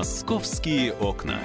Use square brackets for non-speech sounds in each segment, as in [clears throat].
Московские окна.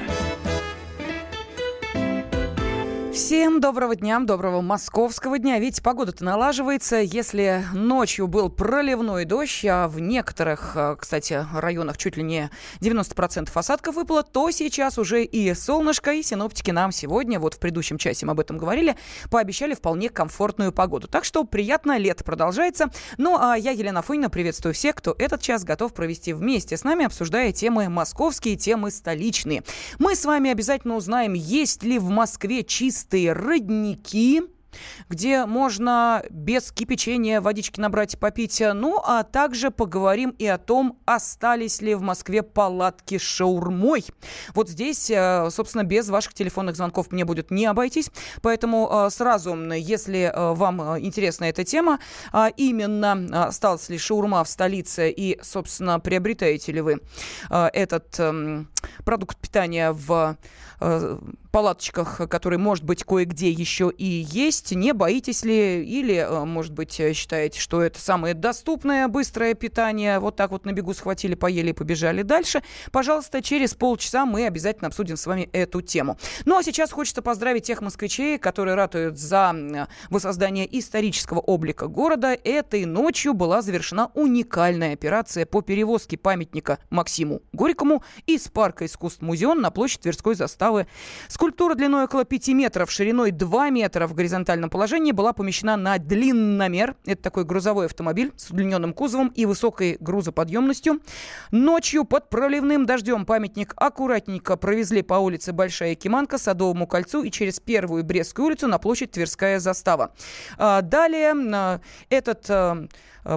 Всем доброго дня, доброго московского дня. Видите, погода-то налаживается. Если ночью был проливной дождь, а в некоторых, э, кстати, районах чуть ли не 90% осадков выпало, то сейчас уже и солнышко, и синоптики нам сегодня, вот в предыдущем часе мы об этом говорили, пообещали вполне комфортную погоду. Так что приятно, лето продолжается. Ну, а я, Елена Фонина, приветствую всех, кто этот час готов провести вместе с нами, обсуждая темы московские, темы столичные. Мы с вами обязательно узнаем, есть ли в Москве чистые чистые родники, где можно без кипячения водички набрать и попить. Ну, а также поговорим и о том, остались ли в Москве палатки с шаурмой. Вот здесь, э, собственно, без ваших телефонных звонков мне будет не обойтись. Поэтому э, сразу, если э, вам интересна эта тема, а именно осталась ли шаурма в столице и, собственно, приобретаете ли вы этот эм, продукт питания в палаточках, которые, может быть, кое-где еще и есть. Не боитесь ли или, э, может быть, считаете, что это самое доступное, быстрое питание? Вот так вот на бегу схватили, поели и побежали дальше. Пожалуйста, через полчаса мы обязательно обсудим с вами эту тему. Ну, а сейчас хочется поздравить тех москвичей, которые ратуют за воссоздание исторического облика города. Этой ночью была завершена уникальная операция по перевозке памятника Максиму Горькому из парка искусств Музеон на площадь Тверской заставы. Скульптура длиной около 5 метров, шириной 2 метра в горизонтальном положении была помещена на длинномер. Это такой грузовой автомобиль с удлиненным кузовом и высокой грузоподъемностью. Ночью под проливным дождем памятник аккуратненько провезли по улице Большая Киманка, Садовому кольцу и через Первую Брестскую улицу на площадь Тверская застава. А, далее а, этот а,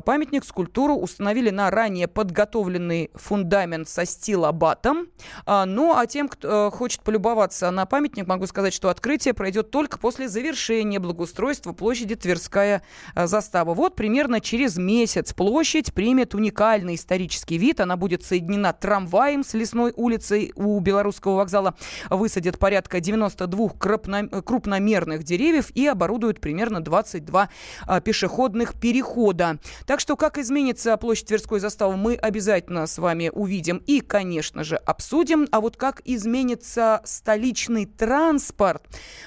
памятник, скульптуру установили на ранее подготовленный фундамент со стилобатом. А, ну, а тем, кто э, хочет полюбоваться на памятник, могу сказать, что открытие пройдет только после завершения благоустройства площади Тверская э, застава. Вот примерно через месяц площадь примет уникальный исторический вид. Она будет соединена трамваем с лесной улицей у Белорусского вокзала. Высадят порядка 92 крупномерных деревьев и оборудуют примерно 22 пешеходных перехода. Так что как изменится площадь Тверской заставы, мы обязательно с вами увидим и, конечно же, обсудим. А вот как изменится столичный транспорт,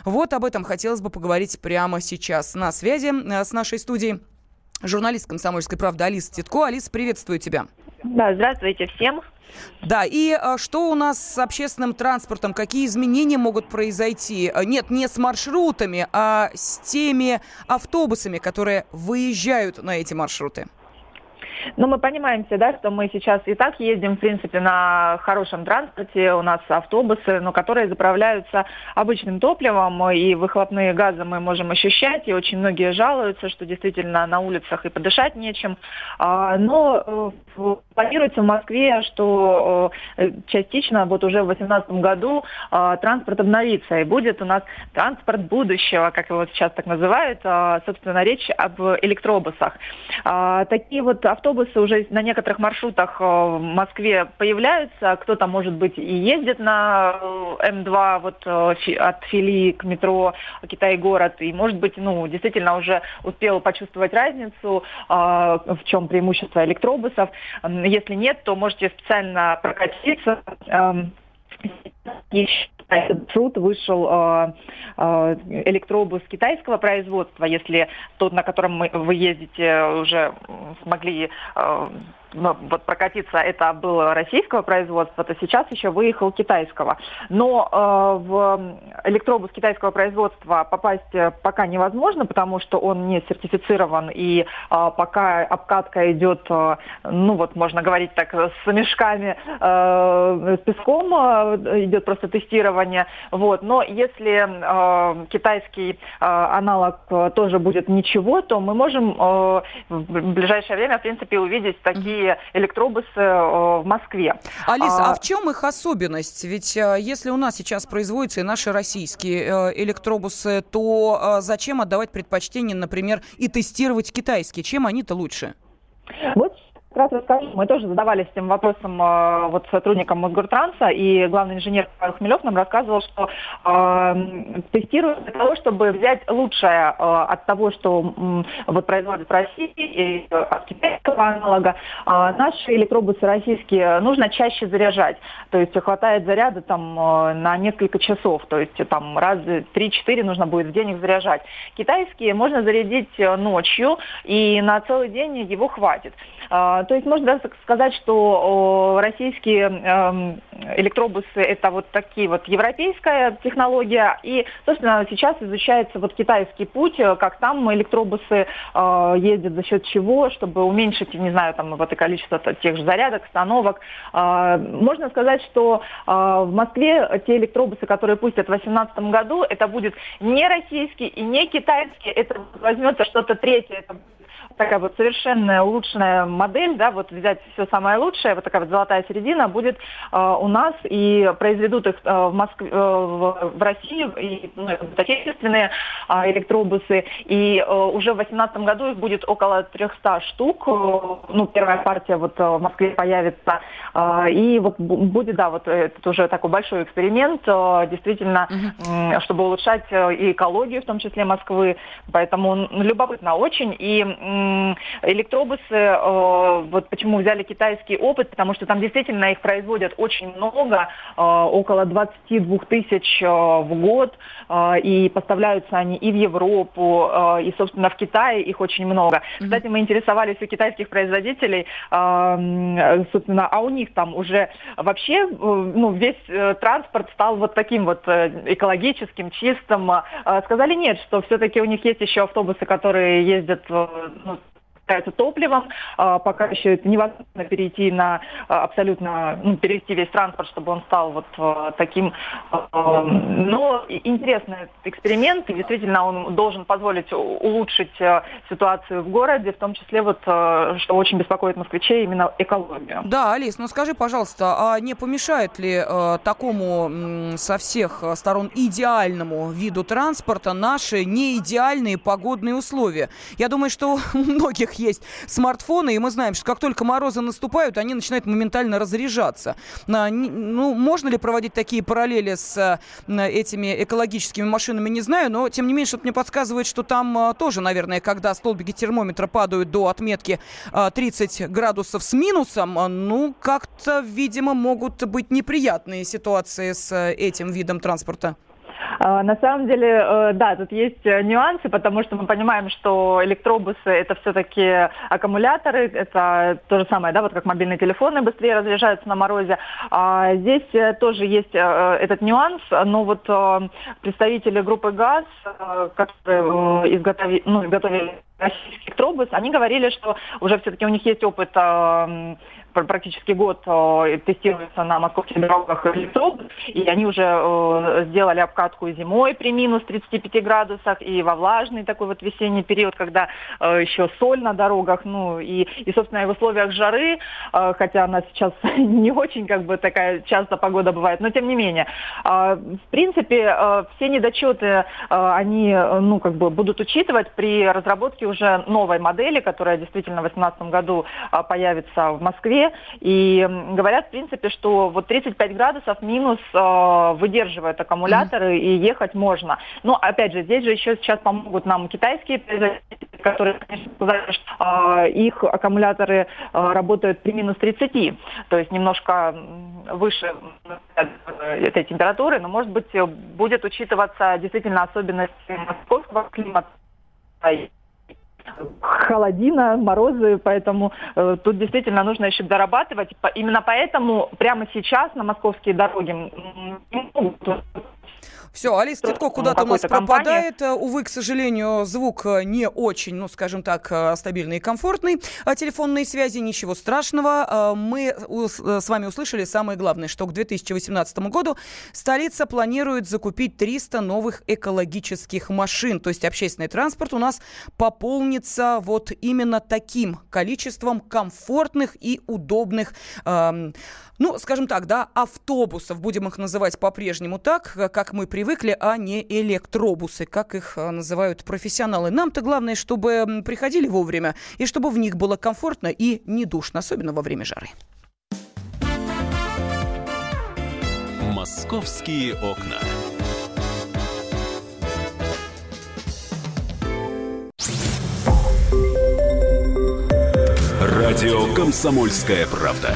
вот об этом хотелось бы поговорить прямо сейчас. На связи э, с нашей студией журналист «Комсомольской правды» Алиса Титко. Алиса, приветствую тебя. Да, здравствуйте всем. Да, и а, что у нас с общественным транспортом? Какие изменения могут произойти? А, нет, не с маршрутами, а с теми автобусами, которые выезжают на эти маршруты. Но мы понимаем все, да, что мы сейчас и так ездим, в принципе, на хорошем транспорте, у нас автобусы, но которые заправляются обычным топливом, и выхлопные газы мы можем ощущать, и очень многие жалуются, что действительно на улицах и подышать нечем. А, но э, планируется в Москве, что э, частично вот уже в 2018 году а, транспорт обновится, и будет у нас транспорт будущего, как его сейчас так называют, а, собственно, речь об электробусах. Такие вот автобусы автобусы уже на некоторых маршрутах э, в Москве появляются. Кто-то, может быть, и ездит на э, М2 вот э, от Фили к метро Китай-город. И, может быть, ну, действительно уже успел почувствовать разницу, в чем преимущество электробусов. Если нет, то можете специально прокатиться эм, еще труд вышел э, э, электробус китайского производства, если тот, на котором мы, вы ездите, уже смогли э, вот прокатиться это было российского производства, то сейчас еще выехал китайского. Но э, в электробус китайского производства попасть э, пока невозможно, потому что он не сертифицирован, и э, пока обкатка идет, э, ну вот можно говорить так, с мешками, э, с песком э, идет просто тестирование. Вот. Но если э, китайский э, аналог э, тоже будет ничего, то мы можем э, в ближайшее время, в принципе, увидеть такие такие электробусы э, в Москве. Алиса, а, а в чем их особенность? Ведь э, если у нас сейчас производятся и наши российские э, электробусы, то зачем отдавать предпочтение, например, и тестировать китайские? Чем они-то лучше? Вот как раз расскажу. Мы тоже задавались этим вопросом э, вот сотрудникам Мосгортранса, и главный инженер Павел Хмелев нам рассказывал, что э, тестируют для того, чтобы взять лучшее э, от того, что э, вот производят в России, и от китайского аналога, а наши электробусы российские нужно чаще заряжать. То есть хватает заряда там э, на несколько часов. То есть там раз три-четыре нужно будет в день их заряжать. Китайские можно зарядить э, ночью, и на целый день его хватит. А, то есть можно сказать, что российские эм, электробусы это вот такие вот европейская технология, и, собственно, сейчас изучается вот китайский путь, э, как там электробусы э, ездят за счет чего, чтобы уменьшить, не знаю, там вот это количество тех же зарядок, установок. Э, можно сказать, что в Москве те электробусы, которые пустят в 2018 году, это будет не российский и не китайский, это возьмется что-то третье, это такая вот совершенно улучшенная модель, да, вот взять все самое лучшее, вот такая вот золотая середина будет э, у нас и произведут их э, в Москве, э, в, в России, и ну, отечественные э, электробусы, и э, уже в 2018 году их будет около 300 штук, э, ну, первая партия вот э, в Москве появится, э, и вот будет, да, вот это уже такой большой эксперимент, э, действительно, э, чтобы улучшать э, и экологию, в том числе Москвы, поэтому любопытно очень, и электробусы, э, вот почему взяли китайский опыт, потому что там действительно их производят очень много, э, около 22 тысяч э, в год, и поставляются они и в Европу, и, собственно, в Китае их очень много. Кстати, мы интересовались у китайских производителей, собственно, а у них там уже вообще ну, весь транспорт стал вот таким вот экологическим, чистым. Сказали нет, что все-таки у них есть еще автобусы, которые ездят являются топливом. А, пока еще это невозможно перейти на а, абсолютно, ну, перевести весь транспорт, чтобы он стал вот а, таким. Но интересный эксперимент, и действительно он должен позволить улучшить ситуацию в городе, в том числе вот, что очень беспокоит москвичей, именно экологию. Да, Алис, ну скажи, пожалуйста, а не помешает ли такому со всех сторон идеальному виду транспорта наши неидеальные погодные условия? Я думаю, что у многих есть смартфоны, и мы знаем, что как только морозы наступают, они начинают моментально разряжаться. Ну, можно ли проводить такие параллели с этими экологическими машинами, не знаю, но тем не менее, что-то мне подсказывает, что там а, тоже, наверное, когда столбики термометра падают до отметки 30 а, градусов с минусом, а, ну, как-то, видимо, могут быть неприятные ситуации с этим видом транспорта. А, на самом деле, э, да, тут есть э, нюансы, потому что мы понимаем, что электробусы это все-таки аккумуляторы, это то же самое, да, вот как мобильные телефоны быстрее разряжаются на морозе. А здесь э, тоже есть этот нюанс, но вот представители группы ГАЗ, которые изготовили, ну, изготовили российский электробус, они говорили, что уже все-таки у них есть опыт практически год э, тестируется на московских дорогах электробус, и они уже э, сделали обкатку зимой при минус 35 градусах, и во влажный такой вот весенний период, когда э, еще соль на дорогах, ну и, и собственно, и в условиях жары, хотя она сейчас [laughs] не очень как бы такая часто погода бывает, но тем не менее. В принципе, все недочеты, они, ну, как бы будут учитывать при разработке уже новой модели, которая действительно в 2018 году появится в Москве, и говорят, в принципе, что вот 35 градусов минус э, выдерживают аккумуляторы, mm-hmm. и ехать можно. Но, опять же, здесь же еще сейчас помогут нам китайские производители, которые, конечно, сказали, что э, их аккумуляторы э, работают при минус 30, то есть немножко выше этой температуры, но, может быть, будет учитываться действительно особенности московского климата холодина, морозы, поэтому э, тут действительно нужно еще дорабатывать. Именно поэтому прямо сейчас на московские дороги все, Алис Титко куда-то у нас пропадает. Компании. Увы, к сожалению, звук э, не очень, ну, скажем так, э, стабильный и комфортный. А телефонные связи, ничего страшного. Э, мы с вами услышали самое главное, что к 2018 году столица планирует закупить 300 новых экологических машин. То есть общественный транспорт у нас пополнится вот именно таким количеством комфортных и удобных эм, ну, скажем так, да, автобусов, будем их называть по-прежнему так, как мы привыкли, а не электробусы, как их а, называют профессионалы. Нам-то главное, чтобы приходили вовремя и чтобы в них было комфортно и не душно, особенно во время жары. Московские окна. Радио «Комсомольская правда».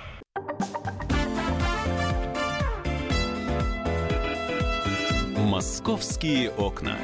Московские окна.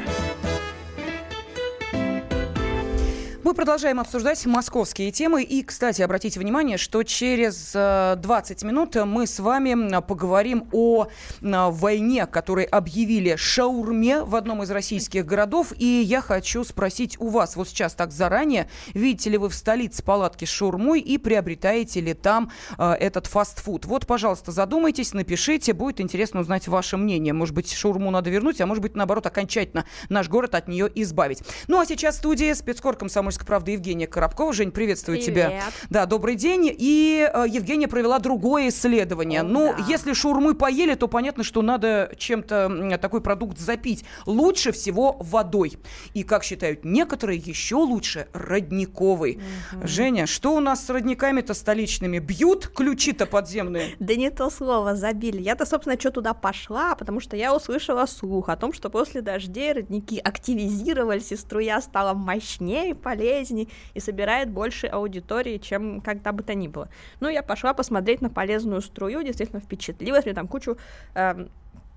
Мы продолжаем обсуждать московские темы. И, кстати, обратите внимание, что через 20 э, минут мы с вами поговорим о войне, которой объявили шаурме в одном из российских городов. И я хочу спросить у вас вот сейчас так заранее, видите ли вы в столице палатки с шаурмой и приобретаете ли там э, этот фастфуд? Вот, пожалуйста, задумайтесь, напишите, будет интересно узнать ваше мнение. Может быть, шаурму надо вернуть, а может быть, наоборот, окончательно наш город от нее избавить. Ну, а сейчас в студии спецкор комсомольского «Комсомольской правды» Евгения Коробкова. Жень, приветствую Привет. тебя. Да, добрый день. И э, Евгения провела другое исследование. О, ну, да. если шаурмы поели, то понятно, что надо чем-то такой продукт запить. Лучше всего водой. И, как считают некоторые, еще лучше родниковый. Угу. Женя, что у нас с родниками-то столичными? Бьют ключи-то подземные? Да не то слово, забили. Я-то, собственно, что туда пошла, потому что я услышала слух о том, что после дождей родники активизировались, и струя стала мощнее, полезнее полезней и собирает больше аудитории, чем когда бы то ни было. Ну, я пошла посмотреть на полезную струю, действительно впечатлилась, мне там кучу э,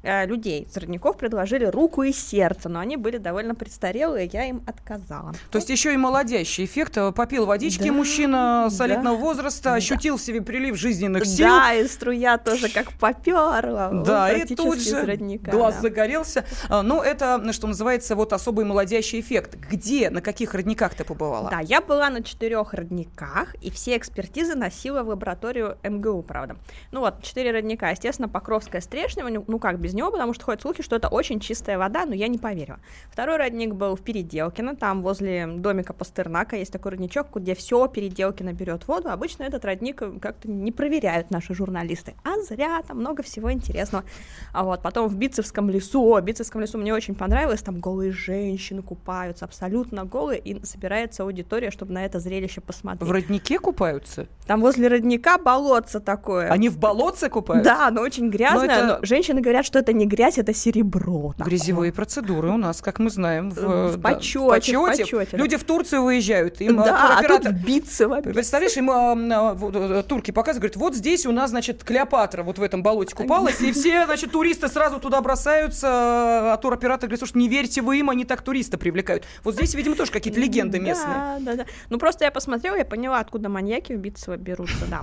Э, людей с родников предложили руку и сердце, но они были довольно престарелые, я им отказала. То есть еще и молодящий эффект. Э, попил водички да, мужчина солидного да, возраста, да. ощутил в себе прилив жизненных сил. Да, и струя тоже как поперла. Да, и тут же родника, глаз да. загорелся. А, ну, это, что называется, вот особый молодящий эффект. Где, на каких родниках ты побывала? Да, я была на четырех родниках, и все экспертизы носила в лабораторию МГУ, правда. Ну вот, четыре родника. Естественно, Покровская, Стрешнева, ну как без без него, потому что ходят слухи, что это очень чистая вода, но я не поверила. Второй родник был в Переделкино, там возле домика Пастернака есть такой родничок, где все Переделкино берет воду. Обычно этот родник как-то не проверяют наши журналисты. А зря, там много всего интересного. А вот потом в Бицевском лесу, о, Бицевском лесу мне очень понравилось, там голые женщины купаются, абсолютно голые, и собирается аудитория, чтобы на это зрелище посмотреть. В роднике купаются? Там возле родника болотце такое. Они в болотце купаются? Да, оно очень грязное, но, это... но женщины говорят, что это не грязь, это серебро. Такое. Грязевые процедуры у нас, как мы знаем, в, в, почете, да, в почете. В почете Люди в Турцию выезжают. Им да, а тут биться вообще. Представляешь, им а, а, турки показывают, говорят, вот здесь у нас, значит, Клеопатра вот в этом болоте купалась, и [laughs] все, значит, туристы сразу туда бросаются, а туроператор говорит, слушай, не верьте вы им, они так туриста привлекают. Вот здесь, видимо, тоже какие-то легенды местные. Да, да, да. Ну, просто я посмотрела, я поняла, откуда маньяки в Битцево берутся, да.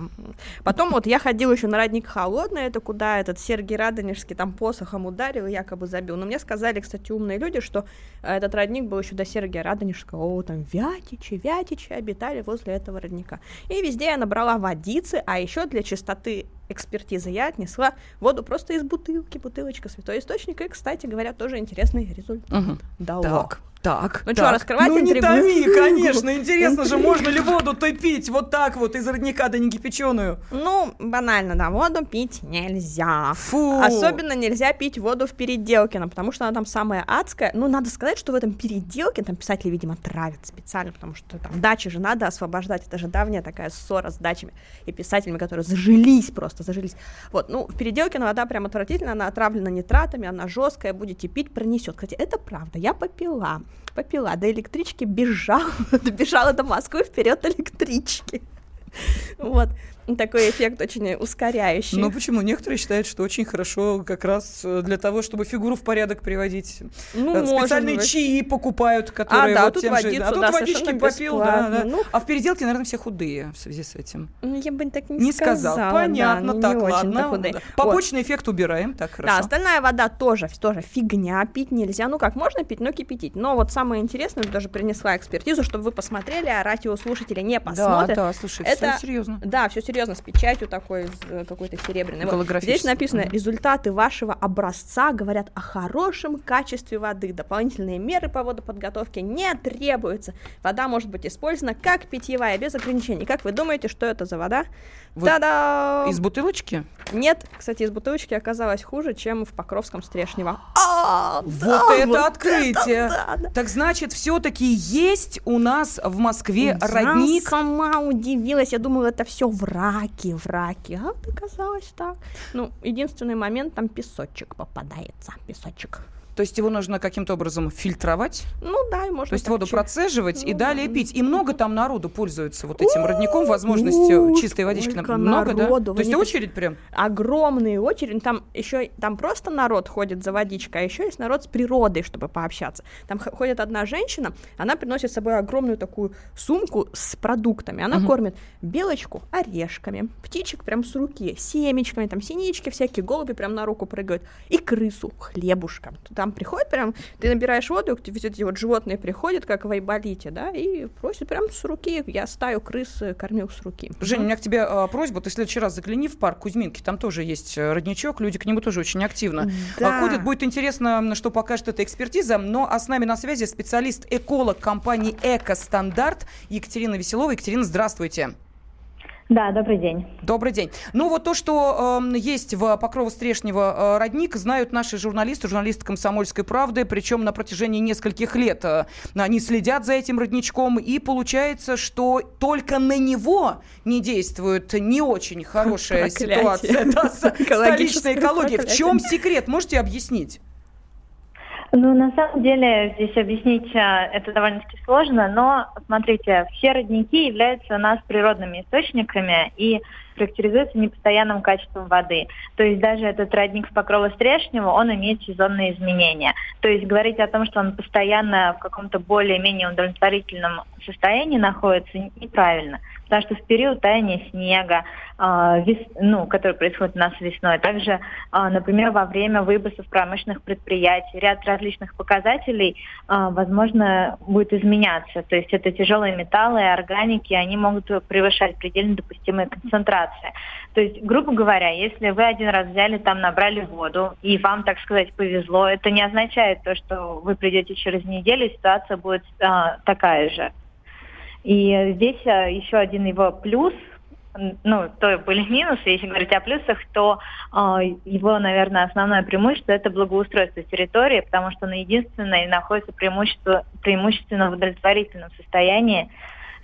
Потом вот я ходила еще на родник Холодный, это куда этот Сергей Радонежский там посохом ударил, якобы забил. Но мне сказали, кстати, умные люди, что э, этот родник был еще до Сергия Радонежского, о, там Вятичи, Вятичи обитали возле этого родника. И везде я набрала водицы, а еще для чистоты экспертизы я отнесла воду просто из бутылки, бутылочка святой источник, и, кстати говоря, тоже интересный результат угу. дало. Так, так, ну так. что, раскрывать Ну интригу? не томи, [laughs] конечно, интересно же, можно ли воду-то пить вот так вот из родника, да не кипяченую? Ну, банально, да, воду пить нельзя. Фу. Особенно нельзя пить воду в Переделкино, потому что она там самая адская. Ну, надо сказать, что в этом Переделке, там писатели, видимо, травят специально, потому что там дачи же надо освобождать, это же давняя такая ссора с дачами и писателями, которые зажились просто, зажились. Вот, ну, в Переделкино вода прям отвратительная, она отравлена нитратами, она жесткая, будете пить, пронесет. Кстати, это правда, я попила попила, до электрички бежала, [laughs] добежала до Москвы вперед электрички. [laughs] Вот такой эффект очень ускоряющий. Ну почему? Некоторые считают, что очень хорошо как раз э, для того, чтобы фигуру в порядок приводить. Ну, э, Специальные чаи покупают, которые а, да, вот тут тем водицу, же... А тут да, водички попил, да, да. Ну, а в переделке, наверное, все худые в связи с этим. Ну, я бы так не, не сказала. сказал. Понятно, да, так, не ладно. Худые. Побочный вот. эффект убираем, так хорошо. Да, остальная вода тоже, тоже фигня, пить нельзя. Ну как, можно пить, но кипятить. Но вот самое интересное, даже принесла экспертизу, чтобы вы посмотрели, а радиослушатели не посмотрят. Да, да, слушай, это, все серьезно. Да, все серьезно серьезно, с печатью такой, э, какой-то серебряной. Вот. Здесь написано, результаты вашего образца говорят о хорошем качестве воды. Дополнительные меры по водоподготовке не требуются. Вода может быть использована как питьевая, без ограничений. Как вы думаете, что это за вода? Вот Та-да! Из бутылочки? Нет, кстати, из бутылочки оказалось хуже, чем в Покровском Стрешнево. А, вот да, это вот открытие! Это, да, да. Так значит, все-таки есть у нас в Москве родник? Я сама удивилась, я думала, это все враки, враки, а оказалось так. Ну, единственный момент, там песочек попадается, песочек. То есть его нужно каким-то образом фильтровать? Ну да, и можно. То есть воду процеживать ну, и далее пить. И много там народу пользуется вот этим родником, возможностью чистой водички. Много, да? То есть очередь прям? Огромные очереди. Там еще там просто народ ходит за водичкой, а еще есть народ с природой, чтобы пообщаться. Там ходит одна женщина, она приносит с собой огромную такую сумку с продуктами. Она кормит белочку орешками, птичек прям с руки, семечками, там синички всякие, голуби прям на руку прыгают, и крысу хлебушком. Там там приходит прям, ты набираешь воду, к тебе эти вот животные приходят, как в Айболите, да, и просят прям с руки, я стаю крыс кормил с руки. Женя, у меня к тебе а, просьба, ты в следующий раз загляни в парк Кузьминки, там тоже есть э, родничок, люди к нему тоже очень активно да. ходят. Будет интересно, что покажет эта экспертиза, но а с нами на связи специалист-эколог компании «Экостандарт» Екатерина Веселова. Екатерина, здравствуйте. Да, добрый день. Добрый день. Ну вот то, что э, есть в Покрово-Стрешнево э, родник, знают наши журналисты, журналисты «Комсомольской правды», причем на протяжении нескольких лет э, они следят за этим родничком, и получается, что только на него не действует не очень хорошая ситуация [laughs] да, с столичной экологией. В чем секрет? Можете объяснить? Ну, на самом деле, здесь объяснить а, это довольно-таки сложно, но, смотрите, все родники являются у нас природными источниками и характеризуются непостоянным качеством воды. То есть даже этот родник в Покрово-Стрешнево, он имеет сезонные изменения. То есть говорить о том, что он постоянно в каком-то более-менее удовлетворительном состоянии находится, неправильно потому что в период таяния снега, э, вес, ну, который происходит у нас весной, также, э, например, во время выбросов промышленных предприятий, ряд различных показателей, э, возможно, будет изменяться. То есть это тяжелые металлы и органики, они могут превышать предельно допустимые концентрации. То есть, грубо говоря, если вы один раз взяли, там набрали воду, и вам, так сказать, повезло, это не означает то, что вы придете через неделю, и ситуация будет э, такая же. И здесь э, еще один его плюс, ну, то были минусы, если говорить о плюсах, то э, его, наверное, основное преимущество – это благоустройство территории, потому что он единственное находится преимущество, преимущественно в удовлетворительном состоянии,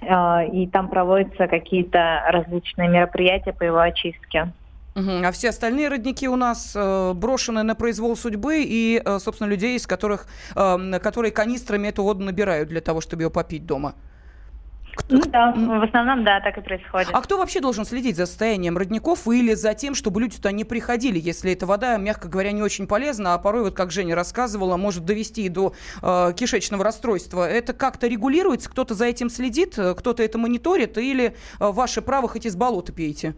э, и там проводятся какие-то различные мероприятия по его очистке. А все остальные родники у нас э, брошены на произвол судьбы и, э, собственно, людей, из которых, которые канистрами эту воду набирают для того, чтобы ее попить дома. Ну да, в основном, да, так и происходит. А кто вообще должен следить за состоянием родников или за тем, чтобы люди туда не приходили, если эта вода, мягко говоря, не очень полезна, а порой, вот как Женя рассказывала, может довести до э, кишечного расстройства. Это как-то регулируется? Кто-то за этим следит, кто-то это мониторит, или э, ваше право хоть из болота пейте?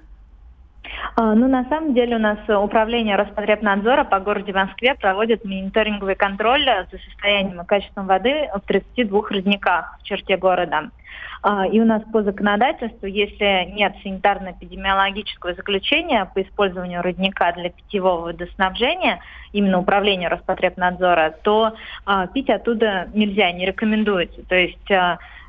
А, ну, на самом деле у нас управление Роспотребнадзора по городе Москве проводит мониторинговый контроль за состоянием и качеством воды в 32 родниках в черте города. А, и у нас по законодательству, если нет санитарно-эпидемиологического заключения по использованию родника для питьевого водоснабжения, именно управления Роспотребнадзора, то а, пить оттуда нельзя, не рекомендуется. То есть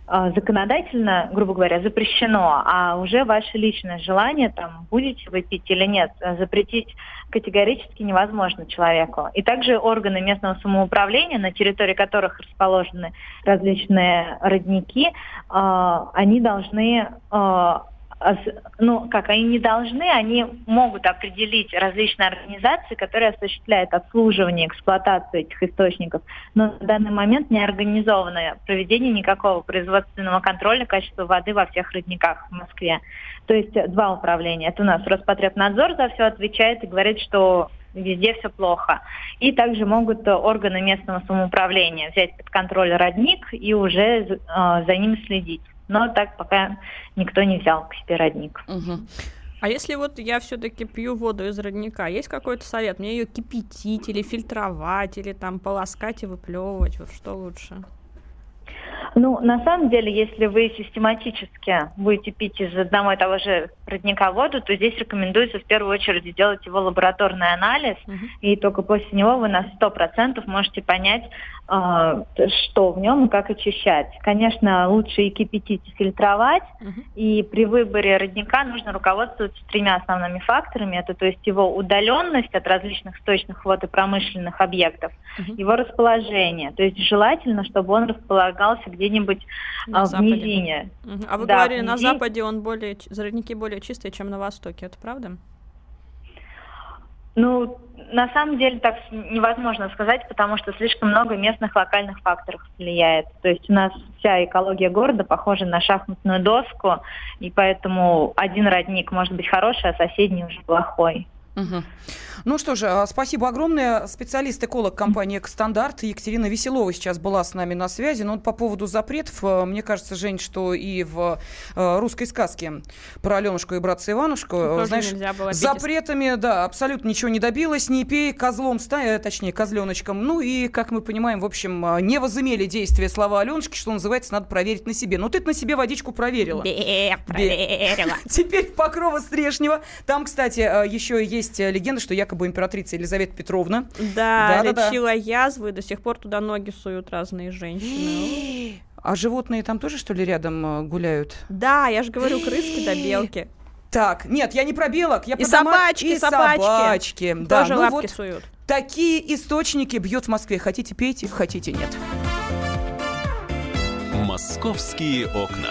законодательно, грубо говоря, запрещено, а уже ваше личное желание, там, будете вы пить или нет, запретить категорически невозможно человеку. И также органы местного самоуправления, на территории которых расположены различные родники, а, они должны а, ну, как они не должны, они могут определить различные организации, которые осуществляют обслуживание, эксплуатацию этих источников, но на данный момент не организовано проведение никакого производственного контроля качества воды во всех родниках в Москве. То есть два управления. Это у нас Роспотребнадзор за все отвечает и говорит, что везде все плохо. И также могут органы местного самоуправления взять под контроль родник и уже э, за ним следить но так пока никто не взял к себе родник. Угу. А если вот я все-таки пью воду из родника, есть какой-то совет? Мне ее кипятить или фильтровать, или там полоскать и выплевывать? Вот что лучше? Ну, на самом деле, если вы систематически будете пить из одного и того же родника воду, то здесь рекомендуется в первую очередь сделать его лабораторный анализ, угу. и только после него вы на 100% можете понять, а, что в нем и как очищать. Конечно, лучше и кипятить, и фильтровать, угу. и при выборе родника нужно руководствоваться тремя основными факторами. Это то есть его удаленность от различных сточных вод и промышленных объектов, угу. его расположение. То есть желательно, чтобы он располагался где где-нибудь на а, в западе. низине. Угу. А вы да, говорили, на западе он более, родники более чистые, чем на востоке, это правда? Ну, на самом деле так невозможно сказать, потому что слишком много местных локальных факторов влияет. То есть у нас вся экология города похожа на шахматную доску, и поэтому один родник может быть хороший, а соседний уже плохой. Угу. Ну что же, а, спасибо огромное. Специалист-эколог компании «Экостандарт» Екатерина Веселова сейчас была с нами на связи. Но ну, вот по поводу запретов, а, мне кажется, Жень, что и в а, русской сказке про Аленушку и братца Иванушку, Тоже знаешь, запретами, да, абсолютно ничего не добилось. Не пей козлом, стая, точнее, козленочком. Ну и, как мы понимаем, в общем, не возымели действия слова Аленушки, что называется, надо проверить на себе. Ну ты на себе водичку проверила. Бе, проверила. [laughs] Теперь Покрова Стрешнева. Там, кстати, еще есть легенда, что якобы императрица Елизавета Петровна. Да, да лечила да, да. язвы, до сих пор туда ноги суют разные женщины. А животные там тоже, что ли, рядом э, гуляют? Да, я же говорю, крыски да белки. Так, нет, я не про белок, я и про собачки, и собачки. собачки. Да, тоже ну лапки вот суют. Такие источники бьют в Москве. Хотите пейте, хотите нет. Московские окна.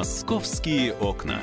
«Московские окна».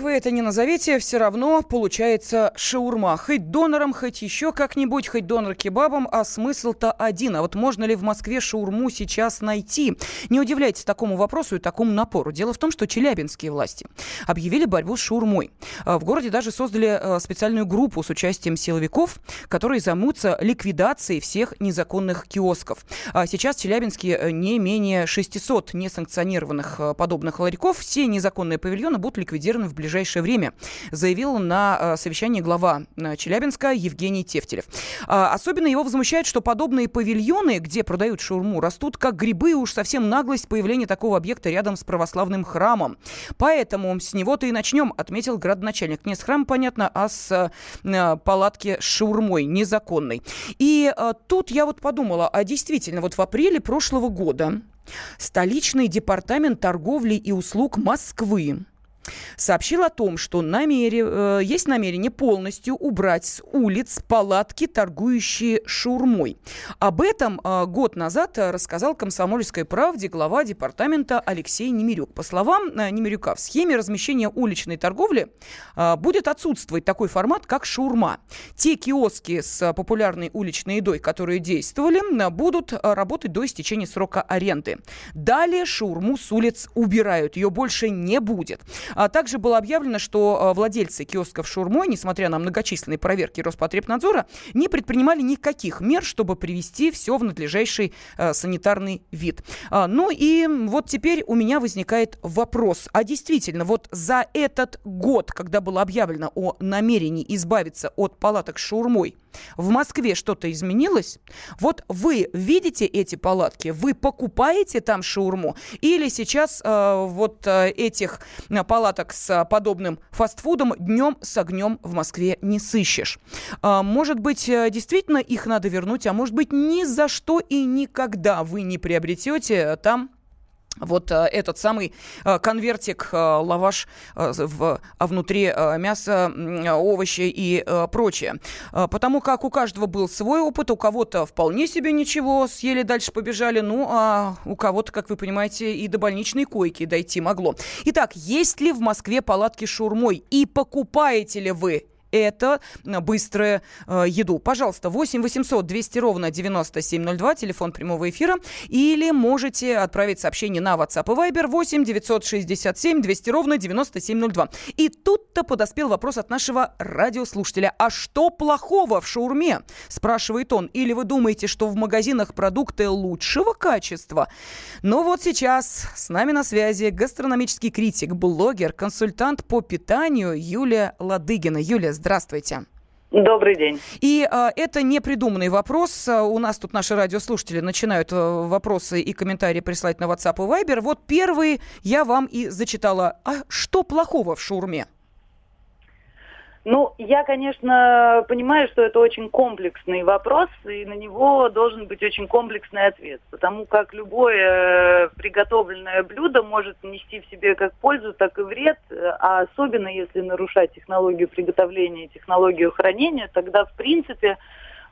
Вы это ни назовете, все равно получается шаурма. Хоть донором, хоть еще как-нибудь, хоть донор кебабом, а смысл-то один. А вот можно ли в Москве шаурму сейчас найти? Не удивляйтесь такому вопросу и такому напору. Дело в том, что челябинские власти объявили борьбу с шаурмой. А в городе даже создали э, специальную группу с участием силовиков, которые займутся ликвидацией всех незаконных киосков. А сейчас в Челябинске э, не менее 600 несанкционированных э, подобных ларьков. Все незаконные павильоны будут ликвидированы в ближайшее время, заявил на э, совещании глава э, Челябинска Евгений Тефтелев. А, особенно его возмущает, что подобные павильоны, где продают шаурму, растут как грибы, уж совсем наглость появления такого объекта рядом с православным храмом. Поэтому с него-то и начнем, отметил градоначальник. Не с храма, понятно, а с э, палатки с шаурмой незаконной. И тут я вот подумала, а действительно, вот в апреле прошлого года Столичный департамент торговли и услуг Москвы сообщил о том, что намере, э, есть намерение полностью убрать с улиц палатки, торгующие шаурмой. Об этом э, год назад рассказал «Комсомольской правде» глава департамента Алексей Немирюк. По словам э, Немирюка, в схеме размещения уличной торговли э, будет отсутствовать такой формат, как шаурма. Те киоски с популярной уличной едой, которые действовали, э, будут э, работать до истечения срока аренды. Далее шаурму с улиц убирают, ее больше не будет. А также было объявлено, что а, владельцы киосков шурмой, несмотря на многочисленные проверки Роспотребнадзора, не предпринимали никаких мер, чтобы привести все в надлежащий э, санитарный вид. А, ну и вот теперь у меня возникает вопрос. А действительно, вот за этот год, когда было объявлено о намерении избавиться от палаток с шаурмой, в Москве что-то изменилось? Вот вы видите эти палатки, вы покупаете там шаурму, или сейчас э, вот этих э, палаток с подобным фастфудом днем с огнем в Москве не сыщешь? Э, может быть, э, действительно их надо вернуть, а может быть, ни за что и никогда вы не приобретете там вот а, этот самый а, конвертик, а, лаваш в, а внутри мяса, а, овощи и прочее. Потому как у каждого был свой опыт, у кого-то вполне себе ничего, съели, дальше побежали, ну, а у кого-то, как вы понимаете, и до больничной койки дойти могло. Итак, есть ли в Москве палатки с шаурмой и покупаете ли вы это быструю э, еду. Пожалуйста, 8 800 200 ровно 9702, телефон прямого эфира. Или можете отправить сообщение на WhatsApp и Viber 8 967 200 ровно 9702. И тут-то подоспел вопрос от нашего радиослушателя. А что плохого в шаурме? Спрашивает он. Или вы думаете, что в магазинах продукты лучшего качества? Но вот сейчас с нами на связи гастрономический критик, блогер, консультант по питанию Юлия Ладыгина. Юлия, Здравствуйте. Добрый день. И э, это не придуманный вопрос. У нас тут наши радиослушатели начинают э, вопросы и комментарии прислать на WhatsApp и Viber. Вот первый я вам и зачитала. А что плохого в шаурме? Ну, я, конечно, понимаю, что это очень комплексный вопрос, и на него должен быть очень комплексный ответ, потому как любое э, приготовленное блюдо может нести в себе как пользу, так и вред, а особенно если нарушать технологию приготовления и технологию хранения, тогда, в принципе,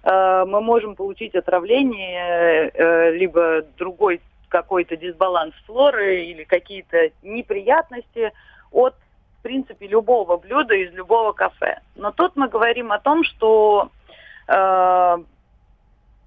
э, мы можем получить отравление, э, либо другой какой-то дисбаланс флоры или какие-то неприятности от принципе, любого блюда из любого кафе. Но тут мы говорим о том, что э,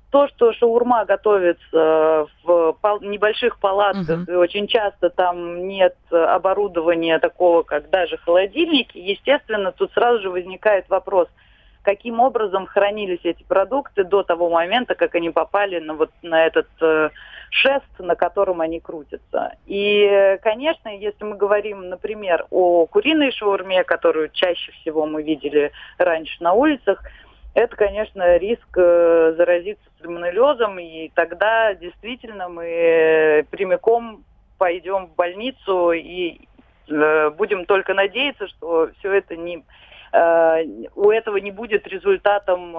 то, что шаурма готовится в небольших палатках, uh-huh. и очень часто там нет оборудования такого, как даже холодильники, естественно, тут сразу же возникает вопрос – каким образом хранились эти продукты до того момента, как они попали на, вот, на этот э, шест, на котором они крутятся. И, конечно, если мы говорим, например, о куриной шаурме, которую чаще всего мы видели раньше на улицах, это, конечно, риск э, заразиться сальмонеллезом, и тогда действительно мы прямиком пойдем в больницу и э, будем только надеяться, что все это не Э, у этого не будет результатом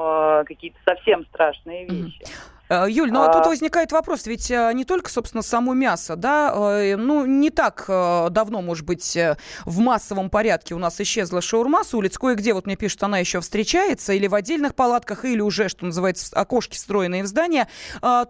какие-то совсем страшные вещи. Э, Юль, ну а, а тут возникает вопрос, ведь э, не только, собственно, само мясо, да, э, ну не так давно, может быть, в массовом порядке у нас исчезла шаурма с улиц, кое-где, вот мне пишут, она еще встречается, или в отдельных палатках, или уже, что называется, окошки встроенные в здание.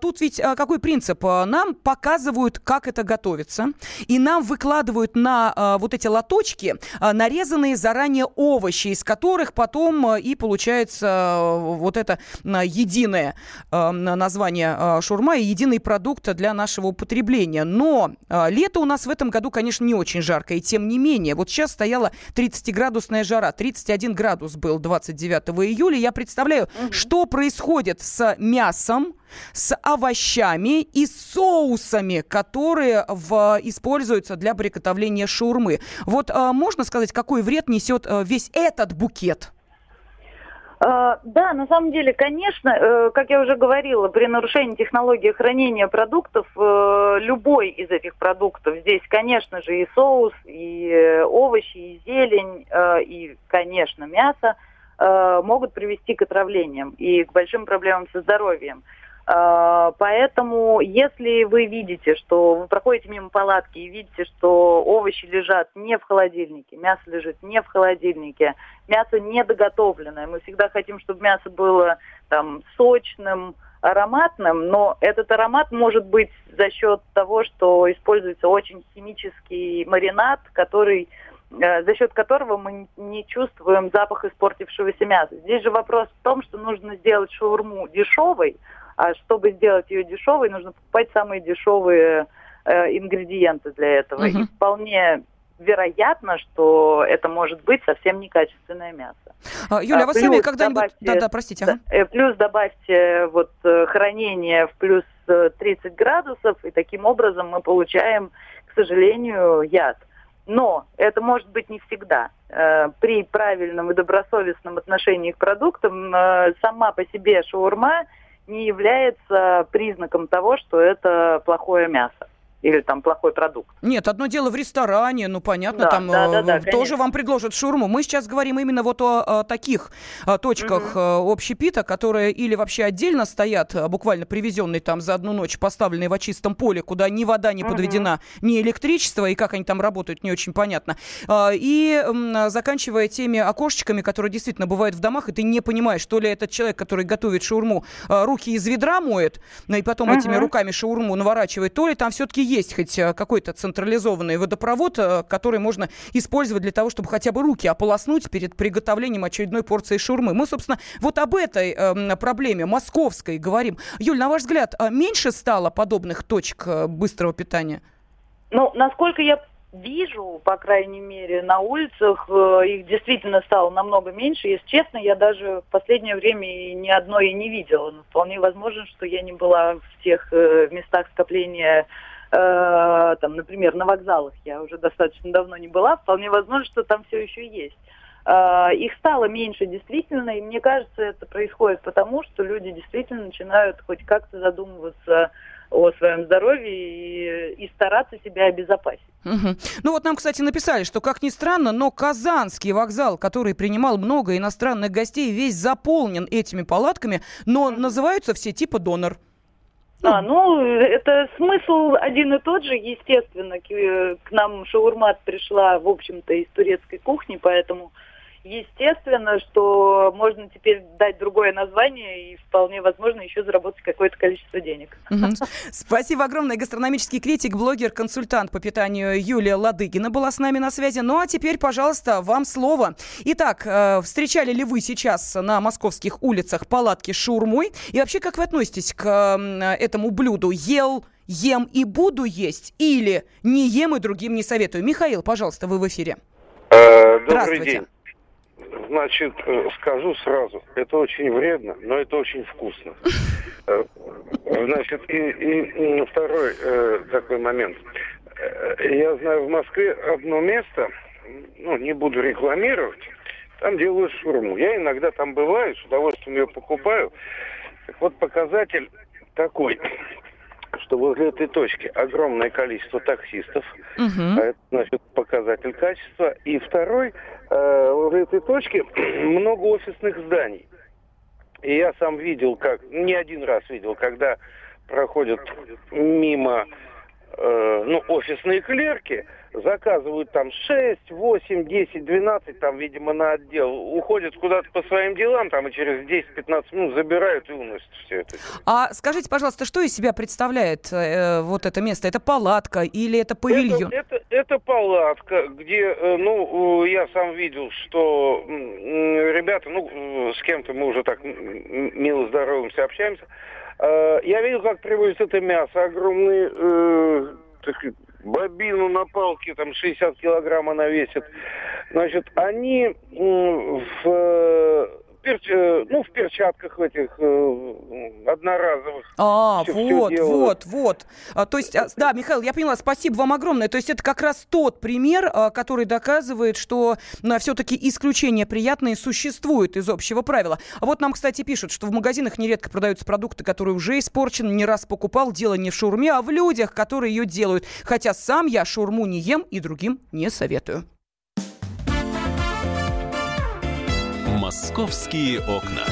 Тут ведь какой принцип? Нам показывают, как это готовится, и нам выкладывают на вот эти лоточки нарезанные заранее овощи, из которых потом и получается вот это единое название название а, шурма и единый продукт для нашего употребления. Но а, лето у нас в этом году, конечно, не очень жарко. И тем не менее, вот сейчас стояла 30-градусная жара. 31 градус был 29 июля. Я представляю, угу. что происходит с мясом, с овощами и соусами, которые в, используются для приготовления шаурмы. Вот а, можно сказать, какой вред несет а, весь этот букет? А, да, на самом деле, конечно, э, как я уже говорила, при нарушении технологии хранения продуктов, э, любой из этих продуктов, здесь, конечно же, и соус, и э, овощи, и зелень, и, конечно, мясо, могут привести к отравлениям и к большим проблемам со здоровьем. А, поэтому, если вы видите, что вы проходите мимо палатки и видите, что овощи лежат не в холодильнике, мясо лежит не в холодильнике, мясо недоготовленное, мы всегда хотим, чтобы мясо было там сочным, ароматным, но этот аромат может быть за счет того, что используется очень химический маринад, который э, за счет которого мы не чувствуем запах испортившегося мяса. Здесь же вопрос в том, что нужно сделать шаурму дешевой, а чтобы сделать ее дешевой, нужно покупать самые дешевые э, ингредиенты для этого. Угу. И вполне вероятно, что это может быть совсем некачественное мясо. А, Юля, а вы сами когда-нибудь... Да, да, простите. Ага. Э, плюс добавьте вот э, хранение в плюс 30 э, градусов, и таким образом мы получаем, к сожалению, яд. Но это может быть не всегда. При правильном и добросовестном отношении к продуктам сама по себе шаурма – не является признаком того, что это плохое мясо. Или там плохой продукт. Нет, одно дело в ресторане, ну понятно, да, там да, да, да, тоже конечно. вам предложат шурму. Мы сейчас говорим именно вот о, о таких о точках угу. общепита, которые или вообще отдельно стоят, буквально привезенные там за одну ночь, поставленные в чистом поле, куда ни вода не подведена, угу. ни электричество, и как они там работают, не очень понятно. И заканчивая теми окошечками, которые действительно бывают в домах, и ты не понимаешь, то ли этот человек, который готовит шаурму, руки из ведра моет, и потом угу. этими руками шаурму наворачивает, то ли там все-таки есть хоть э, какой-то централизованный водопровод, э, который можно использовать для того, чтобы хотя бы руки ополоснуть перед приготовлением очередной порции шурмы. Мы, собственно, вот об этой э, проблеме московской говорим. Юль, на ваш взгляд, а меньше стало подобных точек э, быстрого питания? Ну, насколько я вижу, по крайней мере, на улицах, их действительно стало намного меньше. Если честно, я даже в последнее время ни одной и не видела. Но вполне возможно, что я не была в тех местах скопления э, там, например, на вокзалах я уже достаточно давно не была, вполне возможно, что там все еще есть. Э, их стало меньше действительно, и мне кажется, это происходит потому, что люди действительно начинают хоть как-то задумываться о своем здоровье и, и стараться себя обезопасить. Угу. Ну вот нам, кстати, написали, что, как ни странно, но Казанский вокзал, который принимал много иностранных гостей, весь заполнен этими палатками, но называются все типа донор. А, ну, это смысл один и тот же, естественно. К, э, к нам шаурма пришла, в общем-то, из турецкой кухни, поэтому естественно, что можно теперь дать другое название и вполне возможно еще заработать какое-то количество денег. Спасибо огромное. Гастрономический критик, блогер, консультант по питанию Юлия Ладыгина была с нами на связи. Ну а теперь, пожалуйста, вам слово. Итак, э, встречали ли вы сейчас на московских улицах палатки с шаурмой? И вообще, как вы относитесь к этому блюду? Ел, ем и буду есть? Или не ем и другим не советую? Михаил, пожалуйста, вы в эфире. Э, добрый день. Значит, э, скажу сразу, это очень вредно, но это очень вкусно. Э, значит, и, и второй э, такой момент. Э, я знаю в Москве одно место, ну, не буду рекламировать, там делают шурму. Я иногда там бываю, с удовольствием ее покупаю. Так вот, показатель такой что возле этой точки огромное количество таксистов, угу. это значит показатель качества. И второй, э, возле этой точки [clears throat] много офисных зданий. И я сам видел, как, не один раз видел, когда проходят мимо э, ну, офисные клерки, заказывают там 6, 8, 10, 12, там, видимо, на отдел, уходят куда-то по своим делам, там, и через 10-15 минут забирают и уносят все это. А скажите, пожалуйста, что из себя представляет э, вот это место? Это палатка или это павильон? Это, это, это палатка, где, э, ну, я сам видел, что э, ребята, ну, с кем-то мы уже так мило здороваемся, общаемся, э, я видел, как привозят это мясо, огромные э, бобину на палке, там 60 килограмм она весит. Значит, они в перч... Э, ну, в перчатках этих э, одноразовых. А, все, вот, все вот, вот. А, то есть, а, да, Михаил, я поняла, спасибо вам огромное. То есть это как раз тот пример, а, который доказывает, что а, все-таки исключения приятные существуют из общего правила. А вот нам, кстати, пишут, что в магазинах нередко продаются продукты, которые уже испорчены, не раз покупал, дело не в шаурме, а в людях, которые ее делают. Хотя сам я шаурму не ем и другим не советую. «Московские окна».